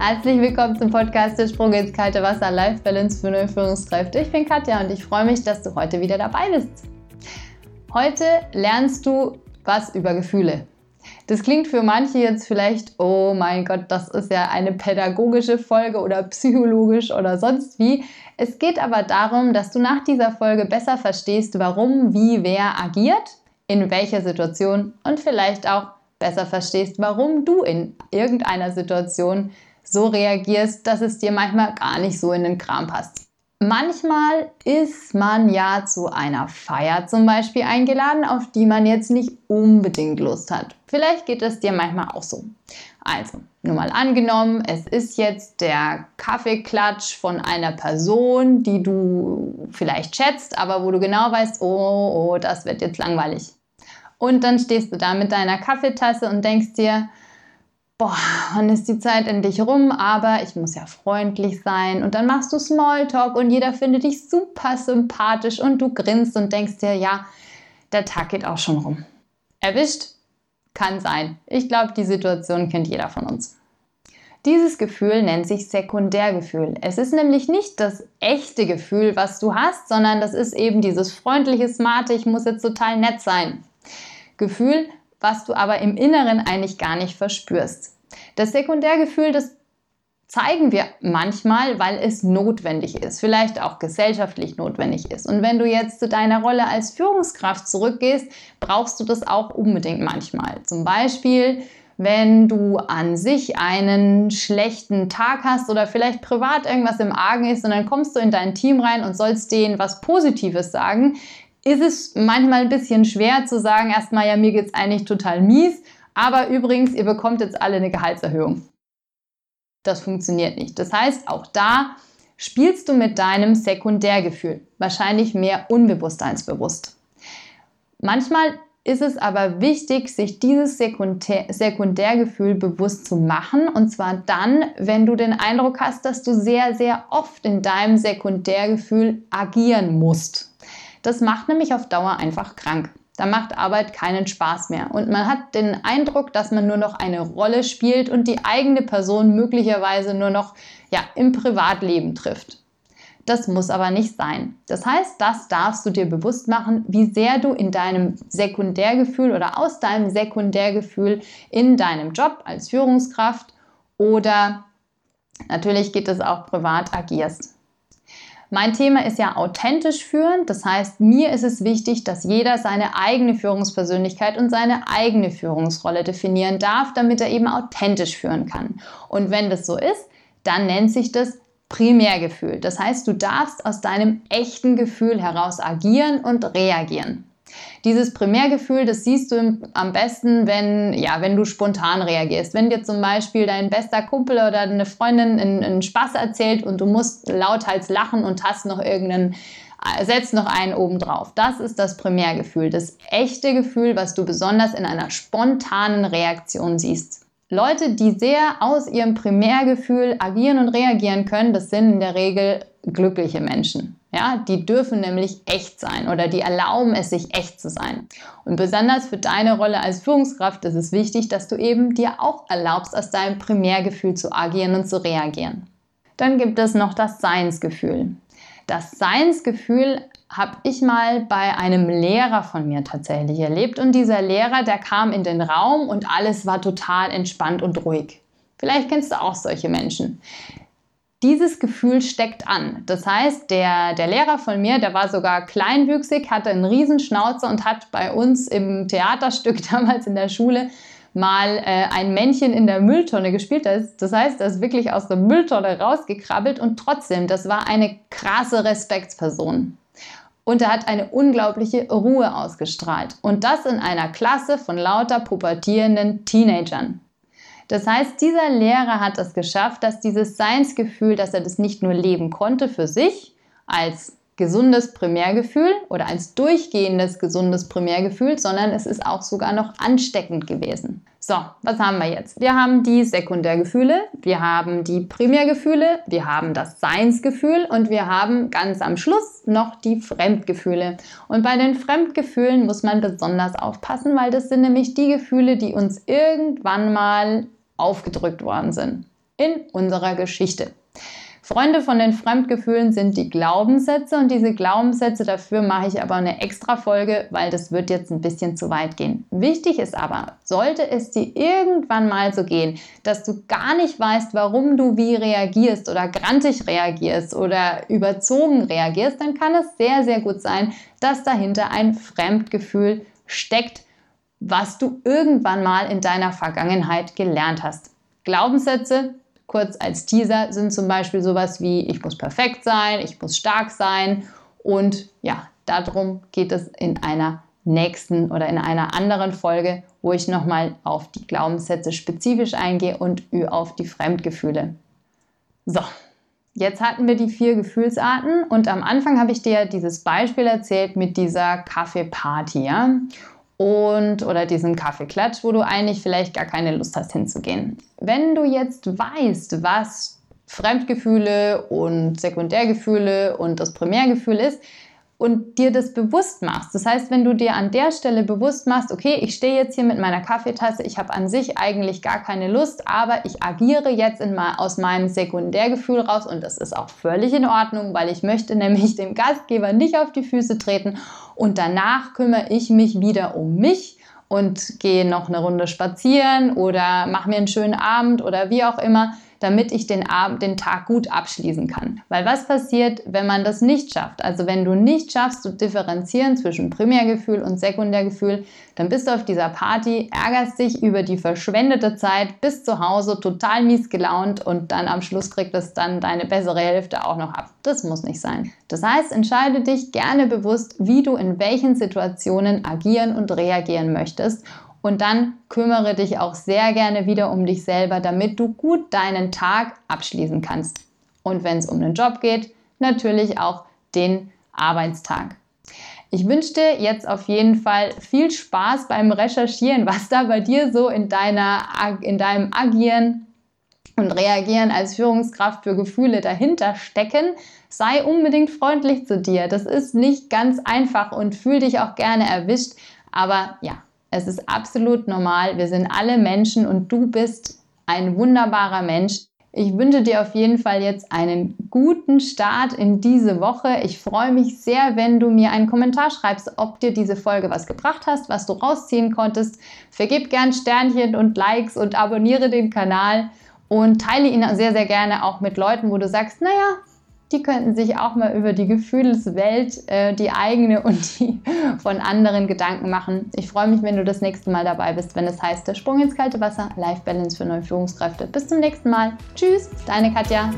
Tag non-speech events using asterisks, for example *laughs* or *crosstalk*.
Herzlich willkommen zum Podcast Der Sprung ins kalte Wasser Life Balance für neue Führungskräfte. Ich bin Katja und ich freue mich, dass du heute wieder dabei bist. Heute lernst du was über Gefühle. Das klingt für manche jetzt vielleicht, oh mein Gott, das ist ja eine pädagogische Folge oder psychologisch oder sonst wie. Es geht aber darum, dass du nach dieser Folge besser verstehst, warum, wie, wer agiert, in welcher Situation und vielleicht auch besser verstehst, warum du in irgendeiner Situation so reagierst, dass es dir manchmal gar nicht so in den Kram passt. Manchmal ist man ja zu einer Feier zum Beispiel eingeladen, auf die man jetzt nicht unbedingt Lust hat. Vielleicht geht es dir manchmal auch so. Also, nur mal angenommen, es ist jetzt der Kaffeeklatsch von einer Person, die du vielleicht schätzt, aber wo du genau weißt, oh, oh, das wird jetzt langweilig. Und dann stehst du da mit deiner Kaffeetasse und denkst dir, boah, wann ist die Zeit endlich rum, aber ich muss ja freundlich sein. Und dann machst du Smalltalk und jeder findet dich super sympathisch und du grinst und denkst dir, ja, der Tag geht auch schon rum. Erwischt? Kann sein. Ich glaube, die Situation kennt jeder von uns. Dieses Gefühl nennt sich Sekundärgefühl. Es ist nämlich nicht das echte Gefühl, was du hast, sondern das ist eben dieses freundliche, smarte, ich muss jetzt total nett sein. Gefühl, was du aber im Inneren eigentlich gar nicht verspürst. Das Sekundärgefühl, das zeigen wir manchmal, weil es notwendig ist, vielleicht auch gesellschaftlich notwendig ist. Und wenn du jetzt zu deiner Rolle als Führungskraft zurückgehst, brauchst du das auch unbedingt manchmal. Zum Beispiel, wenn du an sich einen schlechten Tag hast oder vielleicht privat irgendwas im Argen ist und dann kommst du in dein Team rein und sollst denen was Positives sagen, ist es manchmal ein bisschen schwer zu sagen, erstmal, ja, mir geht es eigentlich total mies, aber übrigens, ihr bekommt jetzt alle eine Gehaltserhöhung. Das funktioniert nicht. Das heißt, auch da spielst du mit deinem Sekundärgefühl, wahrscheinlich mehr unbewusst als bewusst. Manchmal ist es aber wichtig, sich dieses Sekundär Sekundärgefühl bewusst zu machen. Und zwar dann, wenn du den Eindruck hast, dass du sehr, sehr oft in deinem Sekundärgefühl agieren musst. Das macht nämlich auf Dauer einfach krank. Da macht Arbeit keinen Spaß mehr. Und man hat den Eindruck, dass man nur noch eine Rolle spielt und die eigene Person möglicherweise nur noch ja, im Privatleben trifft. Das muss aber nicht sein. Das heißt, das darfst du dir bewusst machen, wie sehr du in deinem Sekundärgefühl oder aus deinem Sekundärgefühl in deinem Job als Führungskraft oder natürlich geht es auch privat agierst. Mein Thema ist ja authentisch führen. Das heißt, mir ist es wichtig, dass jeder seine eigene Führungspersönlichkeit und seine eigene Führungsrolle definieren darf, damit er eben authentisch führen kann. Und wenn das so ist, dann nennt sich das Primärgefühl. Das heißt, du darfst aus deinem echten Gefühl heraus agieren und reagieren. Dieses Primärgefühl, das siehst du am besten, wenn, ja, wenn du spontan reagierst. Wenn dir zum Beispiel dein bester Kumpel oder eine Freundin einen, einen Spaß erzählt und du musst lauthals lachen und hast noch irgendeinen setzt noch einen oben drauf. Das ist das Primärgefühl, das echte Gefühl, was du besonders in einer spontanen Reaktion siehst. Leute, die sehr aus ihrem Primärgefühl agieren und reagieren können, das sind in der Regel glückliche Menschen. Ja, die dürfen nämlich echt sein oder die erlauben es sich echt zu sein. Und besonders für deine Rolle als Führungskraft ist es wichtig, dass du eben dir auch erlaubst, aus deinem Primärgefühl zu agieren und zu reagieren. Dann gibt es noch das Seinsgefühl. Das Seinsgefühl habe ich mal bei einem Lehrer von mir tatsächlich erlebt und dieser Lehrer, der kam in den Raum und alles war total entspannt und ruhig. Vielleicht kennst du auch solche Menschen. Dieses Gefühl steckt an. Das heißt, der, der Lehrer von mir, der war sogar kleinwüchsig, hatte einen Riesenschnauzer und hat bei uns im Theaterstück *laughs* damals in der Schule mal äh, ein Männchen in der Mülltonne gespielt. Das heißt, er ist wirklich aus der Mülltonne rausgekrabbelt und trotzdem, das war eine krasse Respektsperson. Und er hat eine unglaubliche Ruhe ausgestrahlt. Und das in einer Klasse von lauter pubertierenden Teenagern. Das heißt, dieser Lehrer hat es geschafft, dass dieses Seinsgefühl, dass er das nicht nur leben konnte für sich als gesundes Primärgefühl oder als durchgehendes gesundes Primärgefühl, sondern es ist auch sogar noch ansteckend gewesen. So, was haben wir jetzt? Wir haben die Sekundärgefühle, wir haben die Primärgefühle, wir haben das Seinsgefühl und wir haben ganz am Schluss noch die Fremdgefühle. Und bei den Fremdgefühlen muss man besonders aufpassen, weil das sind nämlich die Gefühle, die uns irgendwann mal aufgedrückt worden sind. in unserer Geschichte. Freunde von den Fremdgefühlen sind die Glaubenssätze und diese Glaubenssätze dafür mache ich aber eine extra Folge, weil das wird jetzt ein bisschen zu weit gehen. Wichtig ist aber, sollte es dir irgendwann mal so gehen, dass du gar nicht weißt, warum du wie reagierst oder grantig reagierst oder überzogen reagierst, dann kann es sehr, sehr gut sein, dass dahinter ein Fremdgefühl steckt, was du irgendwann mal in deiner Vergangenheit gelernt hast. Glaubenssätze kurz als Teaser sind zum Beispiel sowas wie, ich muss perfekt sein, ich muss stark sein und ja, darum geht es in einer nächsten oder in einer anderen Folge, wo ich nochmal auf die Glaubenssätze spezifisch eingehe und auf die Fremdgefühle. So, jetzt hatten wir die vier Gefühlsarten und am Anfang habe ich dir dieses Beispiel erzählt mit dieser Kaffeeparty. Ja? Und oder diesen Kaffeeklatsch, wo du eigentlich vielleicht gar keine Lust hast hinzugehen. Wenn du jetzt weißt, was Fremdgefühle und Sekundärgefühle und das Primärgefühl ist, und dir das bewusst machst. Das heißt, wenn du dir an der Stelle bewusst machst, okay, ich stehe jetzt hier mit meiner Kaffeetasse, ich habe an sich eigentlich gar keine Lust, aber ich agiere jetzt in mal aus meinem Sekundärgefühl raus und das ist auch völlig in Ordnung, weil ich möchte nämlich dem Gastgeber nicht auf die Füße treten und danach kümmere ich mich wieder um mich und gehe noch eine Runde spazieren oder mache mir einen schönen Abend oder wie auch immer damit ich den, Abend, den Tag gut abschließen kann. Weil was passiert, wenn man das nicht schafft? Also wenn du nicht schaffst zu differenzieren zwischen Primärgefühl und Sekundärgefühl, dann bist du auf dieser Party, ärgerst dich über die verschwendete Zeit, bist zu Hause total mies gelaunt und dann am Schluss kriegt es dann deine bessere Hälfte auch noch ab. Das muss nicht sein. Das heißt, entscheide dich gerne bewusst, wie du in welchen Situationen agieren und reagieren möchtest und dann kümmere dich auch sehr gerne wieder um dich selber, damit du gut deinen Tag abschließen kannst. Und wenn es um den Job geht, natürlich auch den Arbeitstag. Ich wünsche dir jetzt auf jeden Fall viel Spaß beim Recherchieren, was da bei dir so in, deiner, in deinem Agieren und Reagieren als Führungskraft für Gefühle dahinter stecken. Sei unbedingt freundlich zu dir. Das ist nicht ganz einfach und fühl dich auch gerne erwischt. Aber ja, es ist absolut normal. Wir sind alle Menschen und du bist ein wunderbarer Mensch. Ich wünsche dir auf jeden Fall jetzt einen guten Start in diese Woche. Ich freue mich sehr, wenn du mir einen Kommentar schreibst, ob dir diese Folge was gebracht hast, was du rausziehen konntest. Vergib gern Sternchen und Likes und abonniere den Kanal und teile ihn sehr, sehr gerne auch mit Leuten, wo du sagst, naja, die könnten sich auch mal über die Gefühlswelt, äh, die eigene *laughs* und die von anderen Gedanken machen. Ich freue mich, wenn du das nächste Mal dabei bist, wenn es heißt, der Sprung ins kalte Wasser, Life Balance für neue Führungskräfte. Bis zum nächsten Mal. Tschüss, deine Katja.